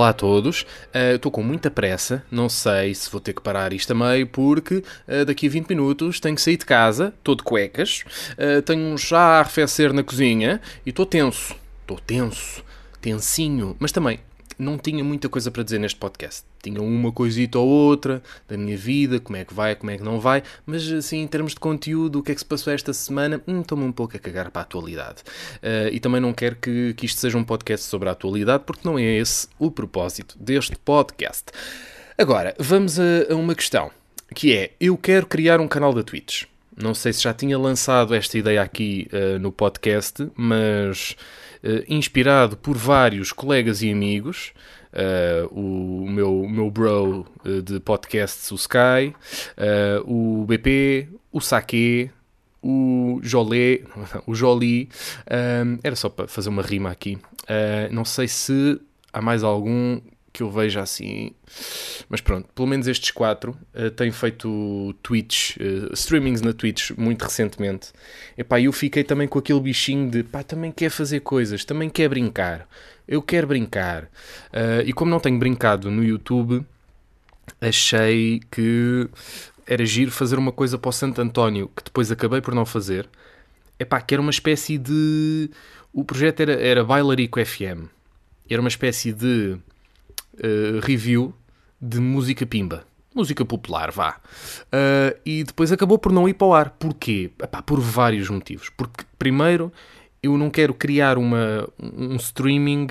olá a todos. Estou uh, com muita pressa, não sei se vou ter que parar isto a meio, porque uh, daqui a 20 minutos tenho que sair de casa, estou de cuecas, uh, tenho um chá a arrefecer na cozinha e estou tenso. Estou tenso, tensinho, mas também não tinha muita coisa para dizer neste podcast. Tinha uma coisita ou outra da minha vida, como é que vai, como é que não vai, mas assim, em termos de conteúdo, o que é que se passou esta semana, hum, estou-me um pouco a cagar para a atualidade. Uh, e também não quero que, que isto seja um podcast sobre a atualidade, porque não é esse o propósito deste podcast. Agora, vamos a, a uma questão, que é, eu quero criar um canal da Twitch. Não sei se já tinha lançado esta ideia aqui uh, no podcast, mas uh, inspirado por vários colegas e amigos, uh, o meu, meu bro de podcasts, o Sky, o BP, o Saque, o Jolé, o Jolie, era só para fazer uma rima aqui. não sei se há mais algum que eu veja assim. Mas pronto, pelo menos estes quatro uh, têm feito Twitch, uh, streamings na Twitch muito recentemente. Epá, eu fiquei também com aquele bichinho de pá, também quer fazer coisas, também quer brincar. Eu quero brincar. Uh, e como não tenho brincado no YouTube, achei que era giro fazer uma coisa para o Santo António que depois acabei por não fazer. Epá, que era uma espécie de. O projeto era, era Bailarico FM. Era uma espécie de uh, review de música pimba. Música popular, vá. Uh, e depois acabou por não ir para o ar. Porquê? Epá, por vários motivos. Porque, primeiro, eu não quero criar uma, um streaming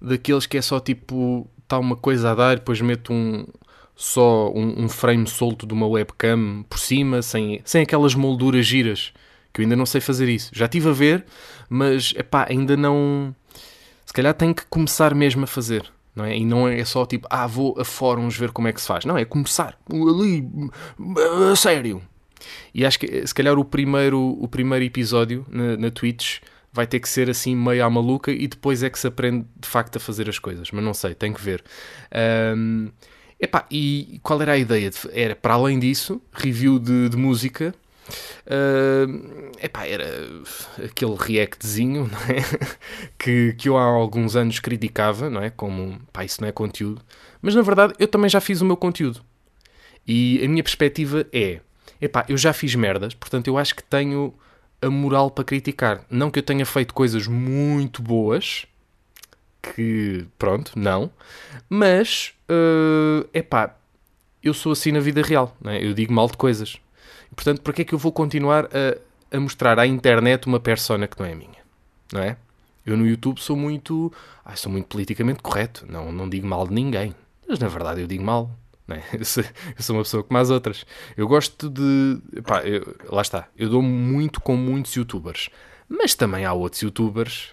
daqueles que é só tipo, está uma coisa a dar, depois meto um, só um, um, frame solto de uma webcam por cima, sem, sem aquelas molduras giras, que eu ainda não sei fazer isso. Já estive a ver, mas epá, ainda não. Se calhar tenho que começar mesmo a fazer não é? E não é só tipo, ah, vou a fóruns ver como é que se faz. Não, é começar ali, a sério. E acho que se calhar o primeiro, o primeiro episódio na, na Twitch vai ter que ser assim meio à maluca e depois é que se aprende de facto a fazer as coisas. Mas não sei, tem que ver. Um, epá, e qual era a ideia? Era, para além disso, review de, de música Uh, epá, era aquele reactzinho não é? que, que eu há alguns anos criticava, não é? Como, pá, isso não é conteúdo. Mas na verdade eu também já fiz o meu conteúdo. E a minha perspectiva é, epá, eu já fiz merdas, portanto eu acho que tenho a moral para criticar. Não que eu tenha feito coisas muito boas, que pronto, não, mas, uh, epá, eu sou assim na vida real, é? eu digo mal de coisas. Portanto, para que é que eu vou continuar a, a mostrar à internet uma persona que não é minha? Não é? Eu no YouTube sou muito. Ah, sou muito politicamente correto. Não, não digo mal de ninguém. Mas na verdade eu digo mal. Não é? eu, sou, uma pessoa como as outras. Eu gosto de. Pá, eu, lá está. Eu dou muito com muitos youtubers. Mas também há outros youtubers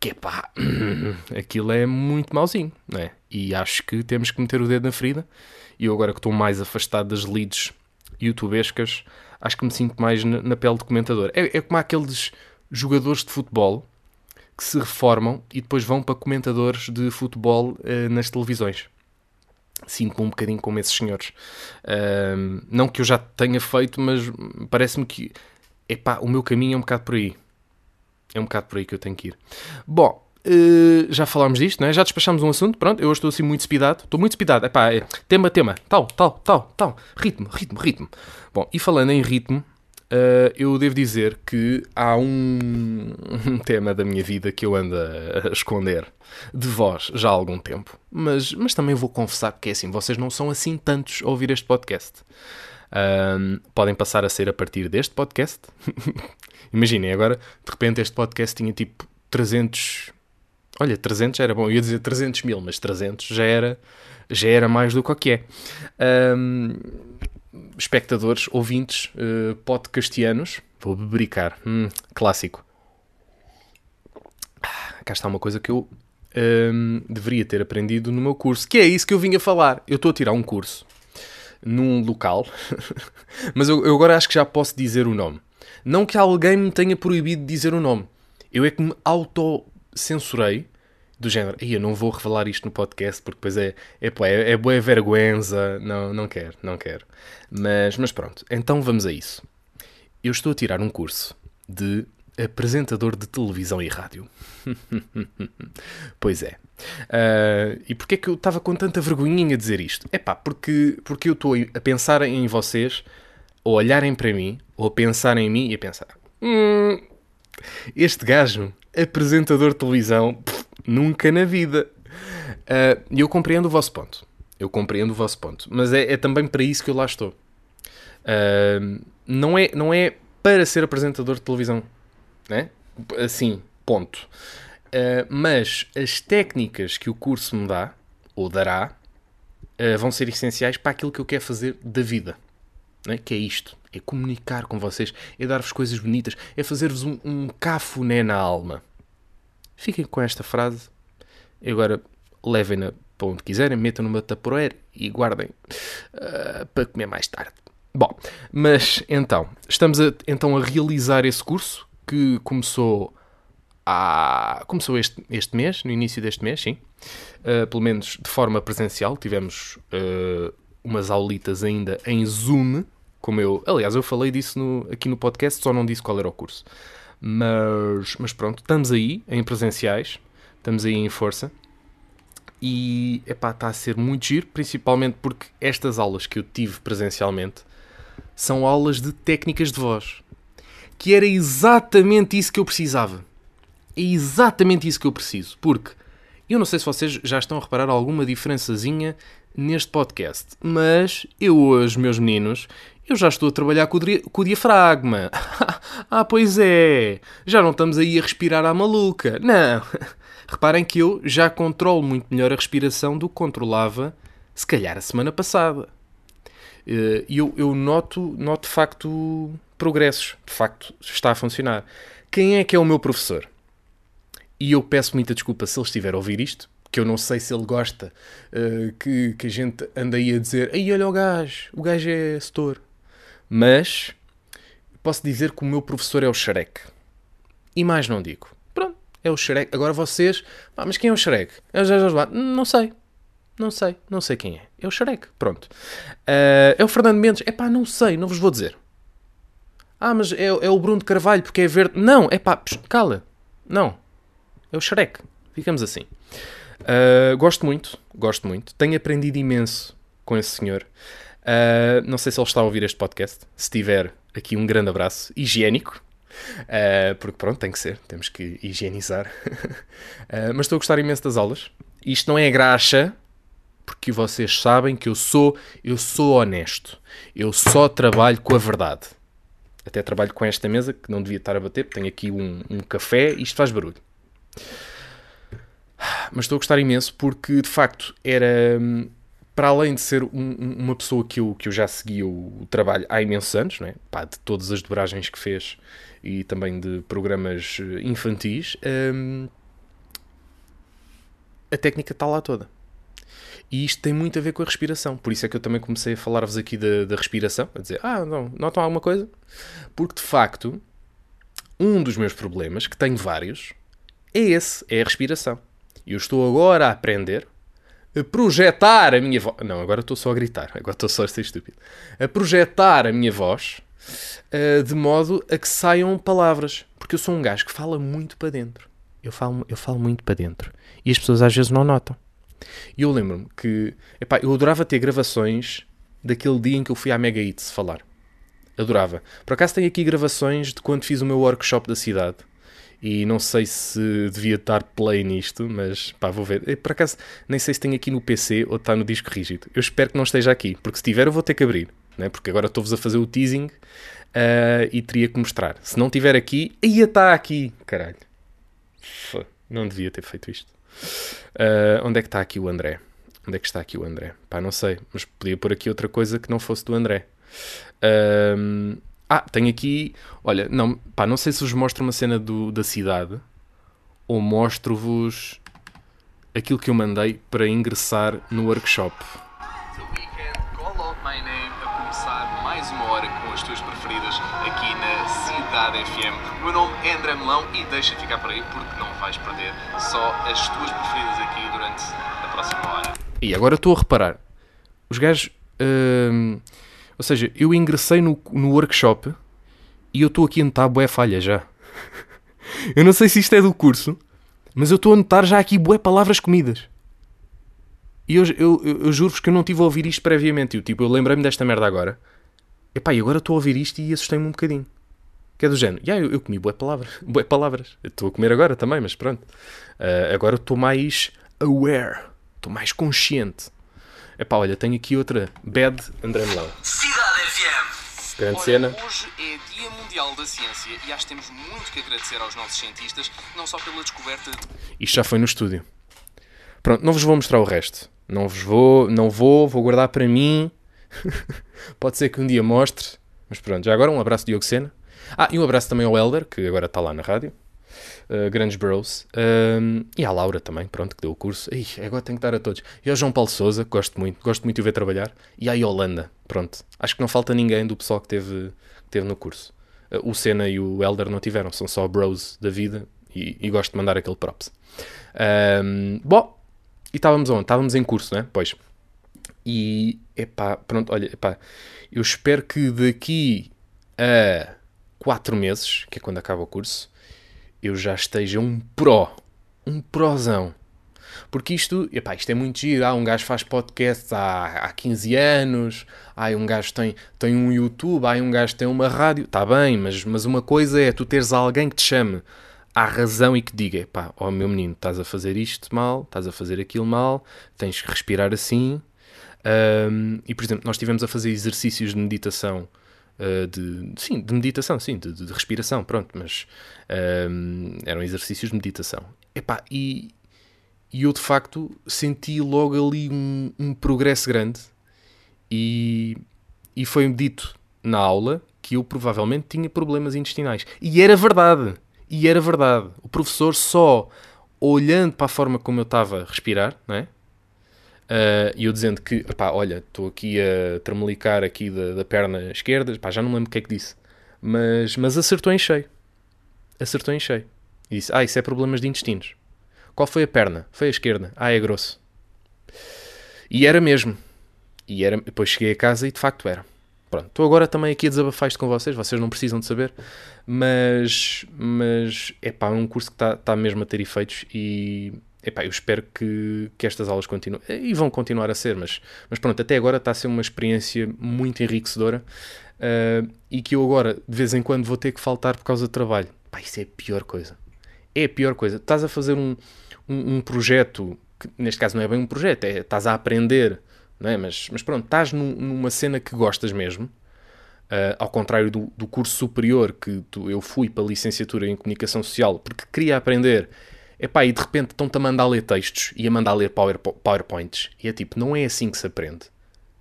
que pá, aquilo é muito mauzinho, não é? E acho que temos que meter o dedo na ferida. E eu agora que estou mais afastado das leads youtubescas, acho que me sinto mais na, pele de comentador. É, é como aqueles jogadores de futebol que se reformam e depois vão para comentadores de futebol uh, nas televisões. Sinto-me um bocadinho como esses senhores. Uh, não que eu já tenha feito, mas parece-me que epá, o meu caminho é um bocado por aí. É um bocado por aí que eu tenho que ir. Bom, Uh, já falámos disto, não é? Já despachámos um assunto, pronto, eu hoje estou assim muito speedado, estou muito speedado, epá, é tema, tema, tal, tal, tal, tal, ritmo, ritmo, ritmo. Bom, e falando em ritmo, uh, eu devo dizer que há um, um, tema da minha vida que eu ando a, esconder de vós já há algum tempo, mas, mas também vou confessar que é assim, vocês não são assim tantos a ouvir este podcast. Podem passar a ser a partir deste podcast. Imaginem, agora de repente este podcast tinha tipo 300 Olha, 300 era bom, eu ia dizer 300 mil, mas 300 já era, já era mais do que o que é. Um, espectadores, ouvintes, uh, podcastianos, vou bebericar, hum, clássico. Ah, cá está uma coisa que eu um, deveria ter aprendido no meu curso, que é isso que eu vim a falar. Eu estou a tirar um curso num local, mas eu, eu agora acho que já posso dizer o nome. Não que alguém me tenha proibido de dizer o nome. Eu é que me auto censurei do género, e eu não vou revelar isto no podcast porque depois é, é, é, é boa vergüenza, não, não quero, não quero. Mas, mas pronto, então vamos a isso. Eu estou a tirar um curso de apresentador de televisão e rádio. pois é. Uh, e porquê é que eu estava com tanta vergonhinha a dizer isto? É pá, porque, porque eu estou a pensar em vocês, ou olharem para mim, ou a pensar em mim e a pensar: hum, este gajo, apresentador de televisão, pff, nunca na vida. Uh, e uh, eu compreendo o vosso ponto. Eu compreendo o vosso ponto. Mas é, é também para isso que eu lá estou. Uh, não, é, não é para ser apresentador de televisão. Né? Assim, ponto. Uh, mas as técnicas que o curso me dá, ou dará, vão ser essenciais para aquilo que eu quero fazer da vida. Né? Que é isto. É comunicar com vocês, é dar-vos coisas bonitas, é fazer-vos um, um cafuné na alma. Fiquem com esta frase e agora levem-na para onde quiserem, metam numa tapoeira e guardem uh, para comer mais tarde. Bom, mas então, estamos a, então a realizar esse curso que começou há, começou este, este mês, no início deste mês, sim. Uh, pelo menos de forma presencial. Tivemos uh, umas aulitas ainda em Zoom, como eu... Aliás, eu falei disso no, aqui no podcast, só não disse qual era o curso. Mas, mas pronto, estamos aí, em presenciais. Estamos aí em força e epá, está a ser muito giro, principalmente porque estas aulas que eu tive presencialmente são aulas de técnicas de voz, que era exatamente isso que eu precisava. É exatamente isso que eu preciso, porque eu não sei se vocês já estão a reparar alguma diferençazinha neste podcast, mas eu hoje, meus meninos, eu já estou a trabalhar com o, diafragma. ah, pois é, já não estamos aí a respirar à maluca. Não. Reparem que eu já controlo muito melhor a respiração do que controlava, se calhar, a semana passada. Eh, e eu, eu noto, noto de facto progressos. De facto, está a funcionar. Quem é que é o meu professor? E eu peço muita desculpa se ele estiver a ouvir isto, que eu não sei se ele gosta uh, que, que a gente anda aí a dizer Ei, olha o gajo, o gajo é setor. Mas posso dizer que o meu professor é o Shrek. E mais não digo. É o Shrek. Agora vocês. Ah, mas quem é o Shrek? É o Não sei. Não sei. Não sei quem é. É o Shrek. Pronto. Uh, é o Fernando Mendes. É pá, não sei. Não vos vou dizer. Ah, mas é, é o Bruno de Carvalho porque é verde. Não. É pá, cala. Não. É o Shrek. Ficamos assim. Uh, gosto muito. Gosto muito. Tenho aprendido imenso com esse senhor. Uh, não sei se ele está a ouvir este podcast. Se tiver, aqui um grande abraço. Higiênico Uh, porque pronto, tem que ser, temos que higienizar. uh, mas estou a gostar imenso das aulas. Isto não é graxa, porque vocês sabem que eu sou, eu sou honesto. Eu só trabalho com a verdade. Até trabalho com esta mesa, que não devia estar a bater, porque tenho aqui um, um café e isto faz barulho. Mas estou a gostar imenso porque, de facto, era para além de ser um, uma pessoa que eu, que eu já segui o, trabalho há imensos anos, é? Pá, de todas as dobragens que fez e também de programas eh, infantis, hum, a técnica está lá toda. E isto tem muito a ver com a respiração. Por isso é que eu também comecei a falar-vos aqui da, da respiração, a dizer, ah, não, notam alguma coisa? Porque de facto, um dos meus problemas, que tenho vários, é esse, é a respiração. E eu estou agora a aprender projetar a minha voz. Não, agora estou só a gritar, agora estou só a ser estúpido. A projetar a minha voz uh, de modo a que saiam palavras. Porque eu sou um gajo que fala muito para dentro. Eu falo, eu falo muito para dentro. E as pessoas às vezes não notam. E eu lembro-me que epá, eu adorava ter gravações daquele dia em que eu fui à Mega Eats falar. Adorava. Por acaso tenho aqui gravações de quando fiz o meu workshop da cidade e não sei se devia dar play nisto, mas pá, vou ver. Por acaso, nem sei se tem aqui no PC ou está no disco rígido. Eu espero que não esteja aqui, porque se tiver eu vou ter que abrir, né? porque agora estou-vos a fazer o teasing uh, e teria que mostrar. Se não tiver aqui, ia estar aqui, caralho. Não devia ter feito isto. Uh, onde é que está aqui o André? Onde é que está aqui o André? Pá, não sei, mas podia pôr aqui outra coisa que não fosse do André. Uh, ah, tenho aqui. Olha, não, pá, não sei se vos mostro uma cena do, da cidade ou mostro-vos aquilo que eu mandei para ingressar no workshop. mais uma hora com as tuas preferidas aqui na Cidade FM. O meu nome é André Melão e deixa ficar por aí porque não vais perder só as tuas preferidas aqui durante a próxima hora. E agora estou a reparar, os gajos. Hum, ou seja, eu ingressei no, no workshop e eu estou aqui a notar boé falha já. eu não sei se isto é do curso, mas eu estou a notar já aqui bué palavras comidas. E eu, eu, eu, eu juro-vos que eu não tive a ouvir isto previamente. Eu, tipo, eu lembrei-me desta merda agora. Epá, e agora estou a ouvir isto e assustei-me um bocadinho. Que é do género. Yeah, eu, eu comi bué palavras. Bué palavras. Estou a comer agora também, mas pronto. Uh, agora estou mais aware. Estou mais consciente. Epá, olha, tenho aqui outra. Bad André Melão. Cidade FM. Grande cena. Hoje é Dia Mundial da Ciência e acho que temos muito que agradecer aos nossos cientistas, não só pela descoberta de... Isto já foi no estúdio. Pronto, não vos vou mostrar o resto. Não vos vou, não vou, vou guardar para mim. Pode ser que um dia mostre. Mas pronto, já agora um abraço de Diogo Sena. Ah, e um abraço também ao Elder, que agora está lá na rádio. Uh, grandes bros. Uh, e à Laura também, pronto, que deu o curso. Ih, agora tenho que dar a todos. E ao João Paulo Souza, gosto muito, gosto muito de o ver trabalhar. E à Yolanda, pronto. Acho que não falta ninguém do pessoal que teve, que teve no curso. Uh, o Senna e o Elder não tiveram, são só bros da vida. E, e gosto de mandar aquele props. bom, e estávamos onde? Estávamos em curso, né? Pois. E, epá, pronto, olha, epá, eu espero que daqui a 4 meses, que é quando acaba o curso, eu já esteja um pró. Um prozão. Porque isto, epá, isto é muito giro. Ah, um gajo faz podcast há, há 15 anos. Ah, um gajo tem, tem um YouTube. Ah, um gajo tem uma rádio. Está bem, mas, mas uma coisa é tu teres alguém que te chame à razão e que diga: pá, ó oh, meu menino, estás a fazer isto mal, estás a fazer aquilo mal, tens que respirar assim. Um, e por exemplo, nós estivemos a fazer exercícios de meditação. Uh, de, sim, de meditação, sim, de, de respiração, pronto, mas um, eram exercícios de meditação. Epá, e, e eu de facto senti logo ali um, um progresso grande e, e foi-me dito na aula que eu provavelmente tinha problemas intestinais. E era verdade. E era verdade. O professor só olhando para a forma como eu estava a respirar, não é? Uh, e eu dizendo que, pá, olha, estou aqui a tremelicar aqui da, da, perna esquerda, pá, já não lembro o que é que disse. Mas, mas acertou em cheio. Acertou em cheio. E disse, ah, isso é problemas de intestinos. Qual foi a perna? Foi a esquerda. Ah, é grosso. E era mesmo. E era, depois cheguei a casa e de facto era. Pronto, estou agora também aqui a desabafar isto com vocês, vocês não precisam de saber, mas, mas é pá, é um curso que está tá mesmo a ter efeitos e epá, eu espero que, que estas aulas continuem, e vão continuar a ser, mas, mas pronto, até agora está a ser uma experiência muito enriquecedora uh, e que eu agora, de vez em quando, vou ter que faltar por causa do trabalho. Pá, isso é a pior coisa. É a pior coisa. Estás a fazer um, um, um projeto, que neste caso não é bem um projeto, é estás a aprender não é? Mas, mas pronto, estás num, numa cena que gostas mesmo, uh, ao contrário do, do, curso superior que tu, eu fui para a licenciatura em comunicação social porque queria aprender. Epá, e de repente estão-te a mandar ler textos e a mandar ler power, PowerPoints. E é tipo, não é assim que se aprende.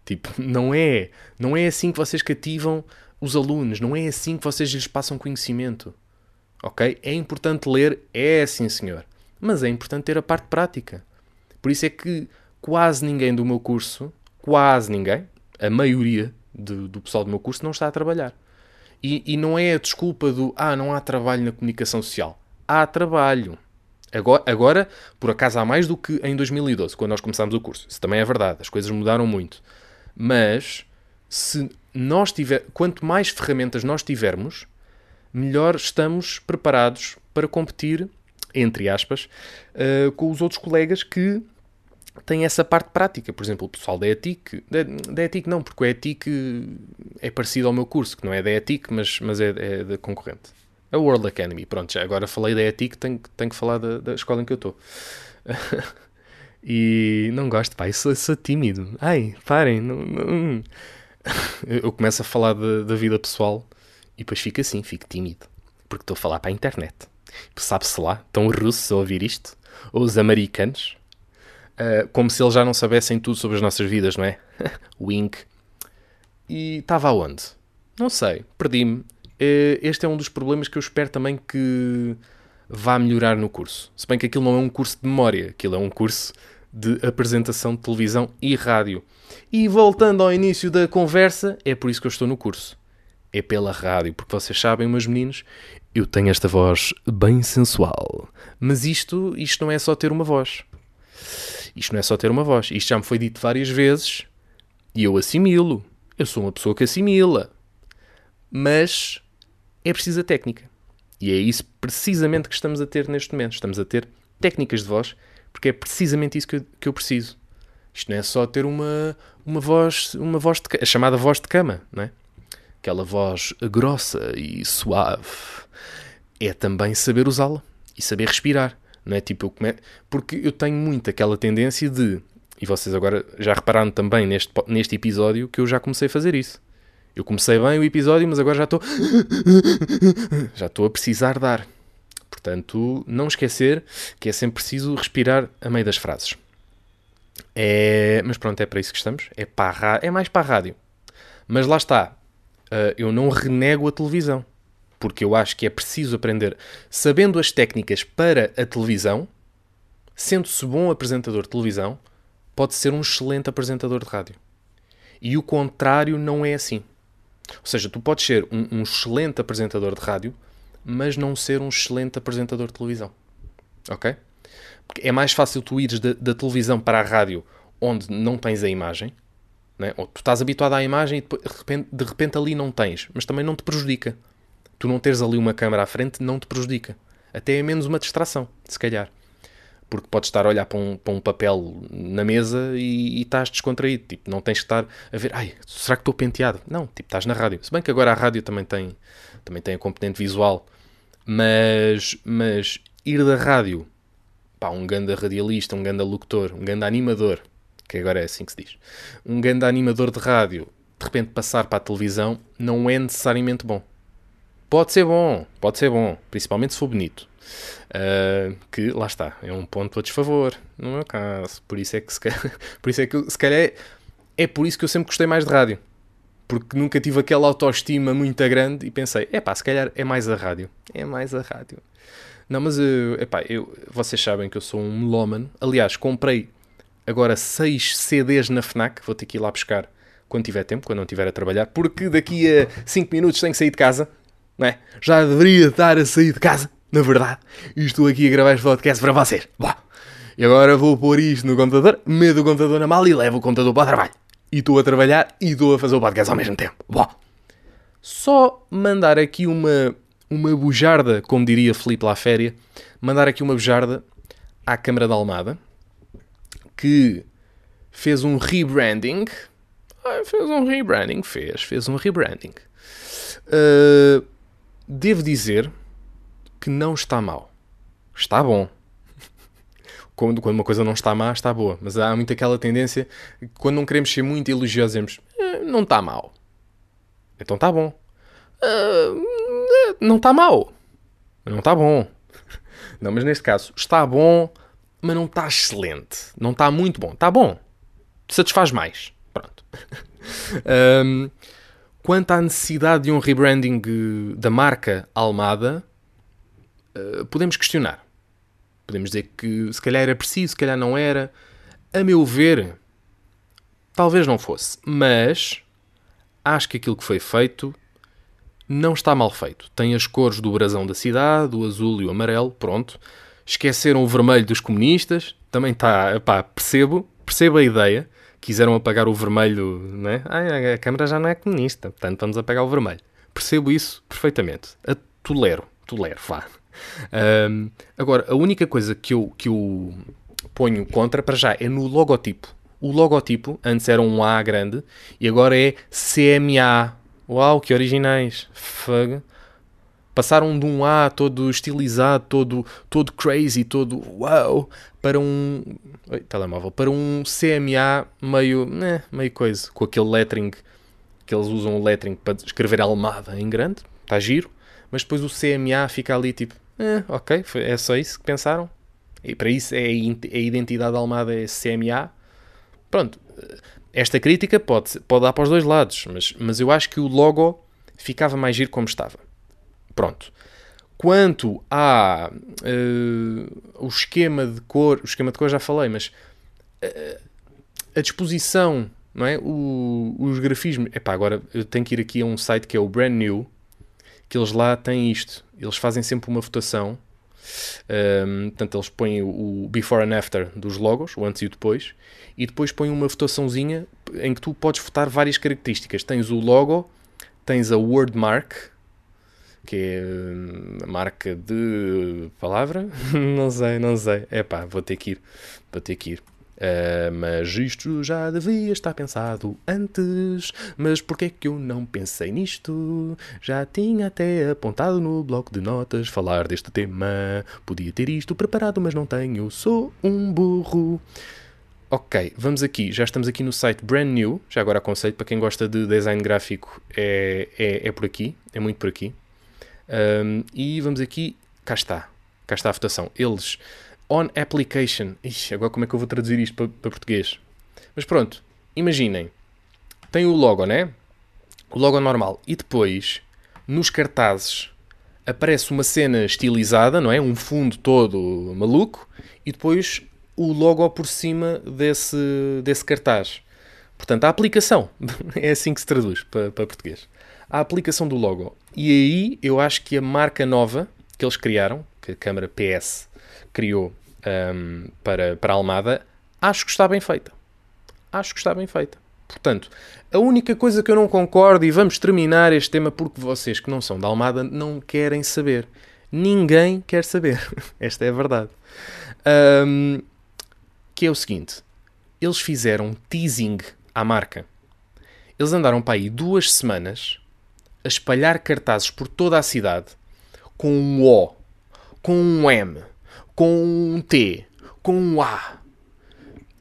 Tipo, não é. Não é assim que vocês cativam os alunos. Não é assim que vocês lhes passam conhecimento. Ok? É importante ler, é sim senhor. Mas é importante ter a parte prática. Por isso é que quase ninguém do meu curso, quase ninguém, a maioria do, do pessoal do meu curso não está a trabalhar. E, e não é a desculpa do ah, não há trabalho na comunicação social. Há trabalho. Agora, agora, por acaso, há mais do que em 2012, quando nós começámos o curso. Isso também é verdade, as coisas mudaram muito. Mas, se nós tiver, quanto mais ferramentas nós tivermos, melhor estamos preparados para competir, entre aspas, uh, com os outros colegas que tem essa parte prática. Por exemplo, o pessoal da ETIC, da, da ETIC não, porque o ETIC é parecido ao meu curso, que não é da ETIC, mas, mas é, é da concorrente. A World Academy. Pronto, já agora falei da ETIC, tenho, tenho que falar da, da escola em que eu estou. e não gosto, pá, eu sou, sou tímido. Ai, parem. Não, não. Eu começo a falar da, da vida pessoal e depois fico assim, fico tímido. Porque estou a falar para a internet. Sabe-se lá, estão os russos a ouvir isto? Ou os americanos? Uh, como se eles já não soubessem tudo sobre as nossas vidas, não é? Wink. E estava aonde? Não sei, perdi-me. Uh, este é um dos problemas que eu espero também que vá melhorar no curso. Se bem que aquilo não é um curso de memória, aquilo é um curso de apresentação de televisão e rádio. E voltando ao início da conversa, é por isso que eu estou no curso. É pela rádio, porque vocês sabem, meus meninos, eu tenho esta voz bem sensual. Mas isto, isto não é só ter uma voz. Isto não é só ter uma voz. Isto já me foi dito várias vezes e eu assimilo. Eu sou uma pessoa que assimila. Mas é preciso a técnica. E é isso precisamente que estamos a ter neste momento. Estamos a ter técnicas de voz, porque é precisamente isso que eu, que eu preciso. Isto não é só ter uma, uma voz, uma voz de, a chamada voz de cama, não é? Aquela voz grossa e suave. É também saber usá-la e saber respirar, não é? Tipo, eu come... porque eu tenho muito aquela tendência de, e vocês agora já repararam também neste, neste episódio que eu já comecei a fazer isso. Eu comecei bem o episódio, mas agora já estou. já estou a precisar dar. Portanto, não esquecer que é sempre preciso respirar a meio das frases. É... Mas pronto, é para isso que estamos. É, para é mais para a rádio. Mas lá está. Uh, eu não renego a televisão. Porque eu acho que é preciso aprender. Sabendo as técnicas para a televisão, sendo-se bom apresentador de televisão, pode ser um excelente apresentador de rádio. E o contrário não é assim. Ou seja, tu podes ser um, um excelente apresentador de rádio, mas não ser um excelente apresentador de televisão. Ok? Porque é mais fácil tu ires da, da televisão para a rádio onde não tens a imagem, né? ou tu estás habituado à imagem e de repente, de repente ali não tens, mas também não te prejudica. Tu não teres ali uma câmera à frente não te prejudica. Até é menos uma distração, se calhar porque podes estar a olhar para um, para um papel na mesa e, e, estás descontraído. Tipo, não tens que estar a ver, ai, será que estou penteado? Não, tipo, estás na rádio. Se bem que agora a rádio também tem, também tem a componente visual, mas, mas ir da rádio para um ganda radialista, um ganda locutor, um ganda animador, que agora é assim que se diz, um ganda animador de rádio, de repente passar para a televisão, não é necessariamente bom. Pode ser bom, pode ser bom, principalmente se for bonito. Uh, que lá está, é um ponto a desfavor, no meu caso. Por isso é que se calhar, por isso é que se calhar é, é por isso que eu sempre gostei mais de rádio. Porque nunca tive aquela autoestima muito grande e pensei, é pá, se calhar é mais a rádio. É mais a rádio. Não, mas eu, epá, eu, vocês sabem que eu sou um melómano. Aliás, comprei agora 6 CDs na FNAC. Vou ter que ir lá buscar quando tiver tempo, quando não estiver a trabalhar. Porque daqui a 5 minutos tenho que sair de casa. Não é? Já deveria estar a sair de casa na verdade, e estou aqui a gravar este podcast para vocês. Bom, e agora vou pôr isto no computador, medo o computador na mala e levo o computador para o trabalho. E estou a trabalhar e estou a fazer o podcast ao mesmo tempo. Bom, só mandar aqui uma, uma bujarda, como diria Felipe Laféria, mandar aqui uma bujarda à Câmara da Almada, que fez um rebranding. Fez um rebranding, fez, fez um rebranding. Uh, devo dizer que não está mal. Está bom. Quando, quando uma coisa não está má, está boa. Mas há muito aquela tendência, quando não queremos ser muito elogiosos, dizemos, eh, não está mal. Então está bom. Uh, não está mal. Não está bom. Não, mas neste caso, está bom, mas não está excelente. Não está muito bom. Está bom. Satisfaz mais. Pronto. um, quanto à necessidade de um rebranding da marca Almada, eh, podemos questionar. Podemos dizer que se calhar era preciso, se calhar não era. A meu ver, talvez não fosse. Mas acho que aquilo que foi feito não está mal feito. Tem as cores do brasão da cidade, o azul e o amarelo, pronto. Esqueceram o vermelho dos comunistas, também está, pá, percebo, percebo a ideia. Quiseram apagar o vermelho, né? Ah, a Câmara já não é comunista, portanto vamos apagar o vermelho. Percebo isso perfeitamente. A tolero, tolero, vá. Um, agora, a única coisa que eu, que eu ponho contra, para já, é no logotipo. O logotipo, antes era um A grande, e agora é CMA. Uau, que originais. Fug. Passaram de um A todo estilizado, todo, todo crazy, todo uau, para um. Oi, telemóvel. Para um CMA meio. Né, meio coisa. Com aquele lettering que eles usam o lettering para escrever Almada em grande. Está giro. Mas depois o CMA fica ali tipo. É, ok, foi, é só isso que pensaram. E para isso é a identidade da Almada é CMA. Pronto, esta crítica pode, pode dar para os dois lados, mas, mas eu acho que o logo ficava mais giro como estava. Pronto. Quanto a uh, o esquema de cor, o esquema de cor já falei, mas uh, a disposição, não é? O, os grafismos. Epá, agora eu tenho que ir aqui a um site que é o Brand New, que eles lá têm isto. Eles fazem sempre uma votação. Um, portanto, eles põem o before and after dos logos, o antes e o depois, e depois põem uma votaçãozinha em que tu podes votar várias características. Tens o logo, tens a wordmark, que é hum, a marca de palavra? não sei, não sei. É pá, vou ter que ir. Vou ter que ir. Uh, mas isto já devia estar pensado antes. Mas porquê é que eu não pensei nisto? Já tinha até apontado no bloco de notas falar deste tema. Podia ter isto preparado, mas não tenho. Sou um burro. Ok, vamos aqui. Já estamos aqui no site Brand New. Já agora aconselho para quem gosta de design gráfico é, é, é por aqui. É muito por aqui. Um, e vamos aqui. Cá está. Cá está a votação. Eles on application. Ixi, agora como é que eu vou traduzir isto para, para português? Mas pronto, imaginem. Tem o logo, né? O logo normal. E depois, nos cartazes, aparece uma cena estilizada, não é? Um fundo todo maluco. E depois o logo por cima desse, desse cartaz. Portanto, a aplicação. é assim que se traduz para, para português. A aplicação do logo. E aí eu acho que a marca nova que eles criaram, que a câmara PS criou um, para, para a Almada, acho que está bem feita. Acho que está bem feita. Portanto, a única coisa que eu não concordo, e vamos terminar este tema porque vocês que não são da Almada não querem saber. Ninguém quer saber. Esta é a verdade. Um, que é o seguinte: eles fizeram teasing à marca. Eles andaram para aí duas semanas a espalhar cartazes por toda a cidade com um O, com um M, com um T, com um A.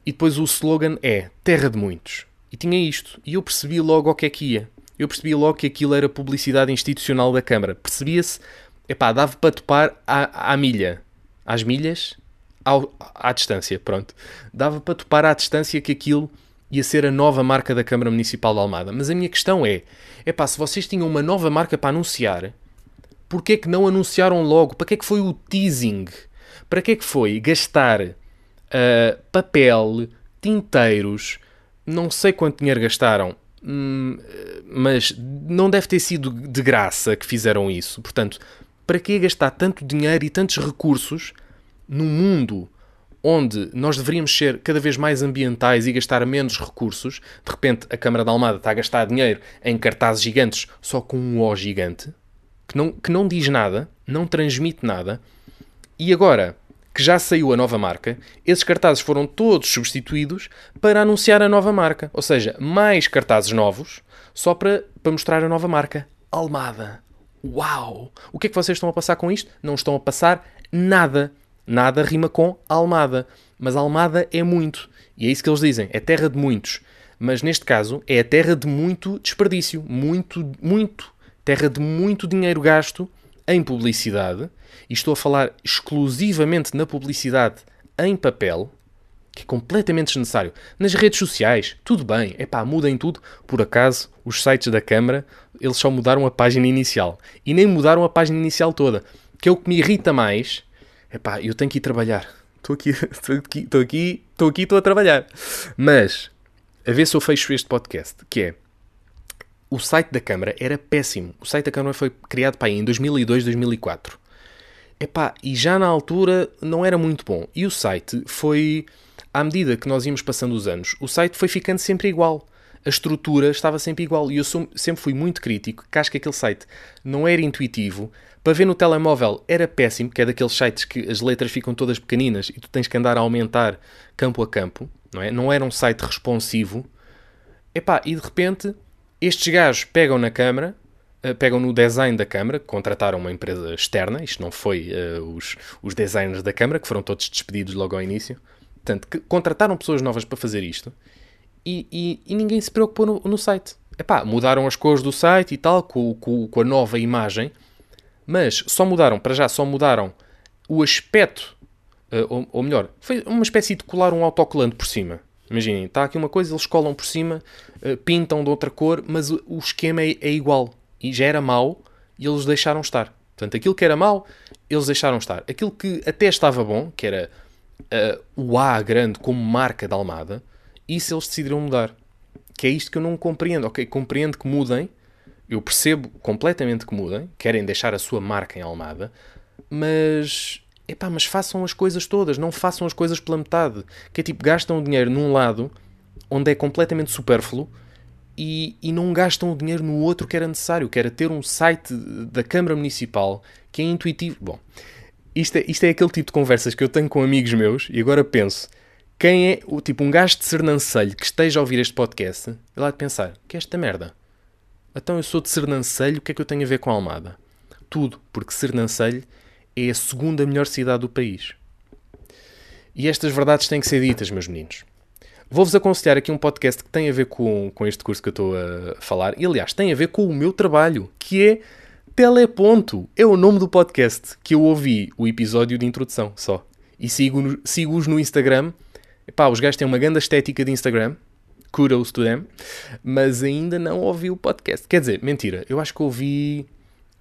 E depois o slogan é Terra de Muitos. E tinha isto. E eu percebi logo o que é que ia. Eu percebi logo que aquilo era publicidade institucional da Câmara. Percebia-se, epá, dava para topar à, à milha. Às milhas? Ao, à distância, pronto. Dava para topar à distância que aquilo ia ser a nova marca da Câmara Municipal de Almada. Mas a minha questão é, epá, se vocês tinham uma nova marca para anunciar, porquê é que não anunciaram logo? Para que é que foi o teasing? Para que é que foi gastar uh, papel, tinteiros, não sei quanto dinheiro gastaram, hum, mas não deve ter sido de graça que fizeram isso. Portanto, para que gastar tanto dinheiro e tantos recursos num mundo onde nós deveríamos ser cada vez mais ambientais e gastar menos recursos? De repente, a Câmara da Almada está a gastar dinheiro em cartazes gigantes só com um O gigante que não, que não diz nada, não transmite nada e agora que já saiu a nova marca, esses cartazes foram todos substituídos para anunciar a nova marca. Ou seja, mais cartazes novos só para, para mostrar a nova marca. Almada. Uau! O que é que vocês estão a passar com isto? Não estão a passar nada. Nada rima com Almada. Mas Almada é muito. E é isso que eles dizem. É terra de muitos. Mas neste caso é a terra de muito desperdício. Muito, muito. Terra de muito dinheiro gasto em publicidade, e estou a falar exclusivamente na publicidade em papel, que é completamente desnecessário. Nas redes sociais, tudo bem, é pá, mudem tudo. Por acaso, os sites da Câmara, eles só mudaram a página inicial. E nem mudaram a página inicial toda. Que é o que me irrita mais. É pá, eu tenho que ir trabalhar. Estou aqui, estou aqui, estou aqui, estou aqui, estou a trabalhar. Mas, a ver se eu fecho este podcast, que é o site da Câmara era péssimo. O site da Câmara foi criado para aí em 2002, 2004. Epá, e já na altura não era muito bom. E o site foi, à medida que nós íamos passando os anos, o site foi ficando sempre igual. A estrutura estava sempre igual. E eu sou, sempre fui muito crítico, que acho que aquele site não era intuitivo. Para ver no telemóvel era péssimo, que é daqueles sites que as letras ficam todas pequeninas e tu tens que andar a aumentar campo a campo. Não, é? não era um site responsivo. Epá, e de repente estes gajos pegam na câmara, uh, pegam no design da câmara, contrataram uma empresa externa, isto não foi uh, os, os designers da câmara, que foram todos despedidos logo ao início. Portanto, que contrataram pessoas novas para fazer isto e, e, e ninguém se preocupou no, no, site. Epá, mudaram as cores do site e tal, com, com, com a nova imagem, mas só mudaram, para já, só mudaram o aspecto, uh, ou, ou, melhor, foi uma espécie de colar um autocolante por cima. Imaginem, está aqui uma coisa, eles colam por cima, uh, pintam de outra cor, mas o, o esquema é, é, igual. E já era mau e eles deixaram estar. Portanto, aquilo que era mau, eles deixaram estar. Aquilo que até estava bom, que era uh, o A grande como marca da Almada, isso eles decidiram mudar. Que é isto que eu não compreendo. Ok, compreendo que mudem, eu percebo completamente que mudem, querem deixar a sua marca em Almada, mas epá, mas façam as coisas todas, não façam as coisas pela metade. Que é tipo, gastam o dinheiro num lado onde é completamente supérfluo e, e não gastam o dinheiro no outro que era necessário, que era ter um site da Câmara Municipal que é intuitivo. Bom, isto é, isto é aquele tipo de conversas que eu tenho com amigos meus e agora penso, quem é o tipo um gajo de Sernancelho que esteja a ouvir este podcast, ele há de pensar, que é esta merda? Então eu sou de Sernancelho, o que é que eu tenho a ver com Almada? Tudo, porque Sernancelho é a segunda melhor cidade do país. E estas verdades têm que ser ditas, meus meninos. Vou-vos aconselhar aqui um podcast que tem a ver com, com este curso que eu estou a falar, e aliás, tem a ver com o meu trabalho, que é Teleponto. É o nome do podcast que eu ouvi o episódio de introdução só. E sigo-os sigo no Instagram. Epá, os gajos têm uma grande estética de Instagram. Kudos to them. Mas ainda não ouvi o podcast. Quer dizer, mentira. Eu acho que ouvi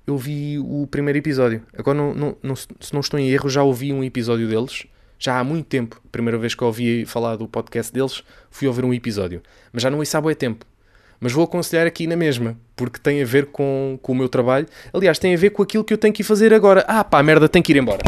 eu vi o primeiro episódio. Agora, não, não, não, se não estou em erro, já ouvi um episódio deles. Já há muito tempo. Primeira vez que ouvi falar do podcast deles, fui ouvir um episódio. Mas já não ouço há muito tempo. Mas vou aconselhar aqui na mesma, porque tem a ver com, com o meu trabalho. Aliás, tem a ver com aquilo que eu tenho que ir fazer agora. Ah, pá, merda, tenho que ir embora.